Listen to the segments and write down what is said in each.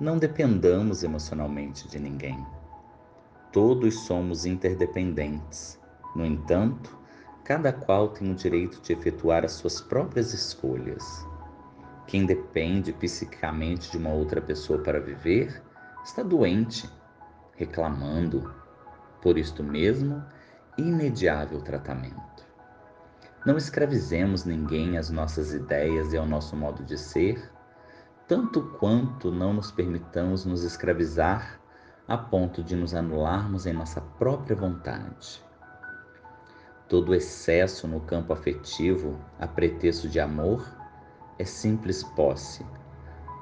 Não dependamos emocionalmente de ninguém. Todos somos interdependentes. No entanto, cada qual tem o direito de efetuar as suas próprias escolhas. Quem depende psiquicamente de uma outra pessoa para viver está doente, reclamando. Por isto mesmo, imediável tratamento. Não escravizemos ninguém às nossas ideias e ao nosso modo de ser, tanto quanto não nos permitamos nos escravizar a ponto de nos anularmos em nossa própria vontade. Todo excesso no campo afetivo, a pretexto de amor, é simples posse,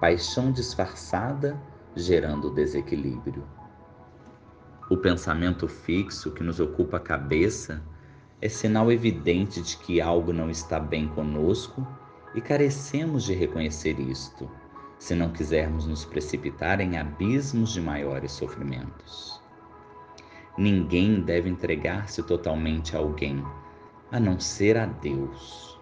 paixão disfarçada gerando desequilíbrio. O pensamento fixo que nos ocupa a cabeça é sinal evidente de que algo não está bem conosco e carecemos de reconhecer isto, se não quisermos nos precipitar em abismos de maiores sofrimentos. Ninguém deve entregar-se totalmente a alguém, a não ser a Deus.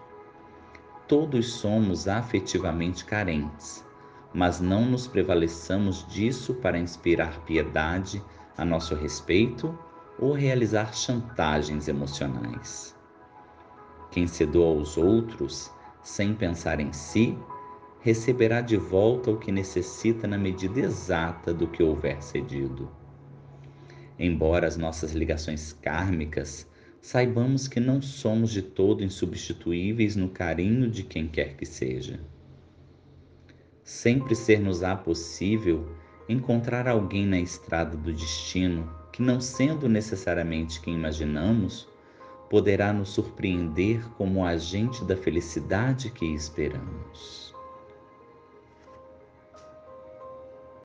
Todos somos afetivamente carentes, mas não nos prevaleçamos disso para inspirar piedade a nosso respeito ou realizar chantagens emocionais. Quem se doa aos outros sem pensar em si, receberá de volta o que necessita na medida exata do que houver cedido. Embora as nossas ligações kármicas, saibamos que não somos de todo insubstituíveis no carinho de quem quer que seja. Sempre ser-nos-á possível encontrar alguém na estrada do destino que, não sendo necessariamente quem imaginamos, poderá nos surpreender como agente da felicidade que esperamos.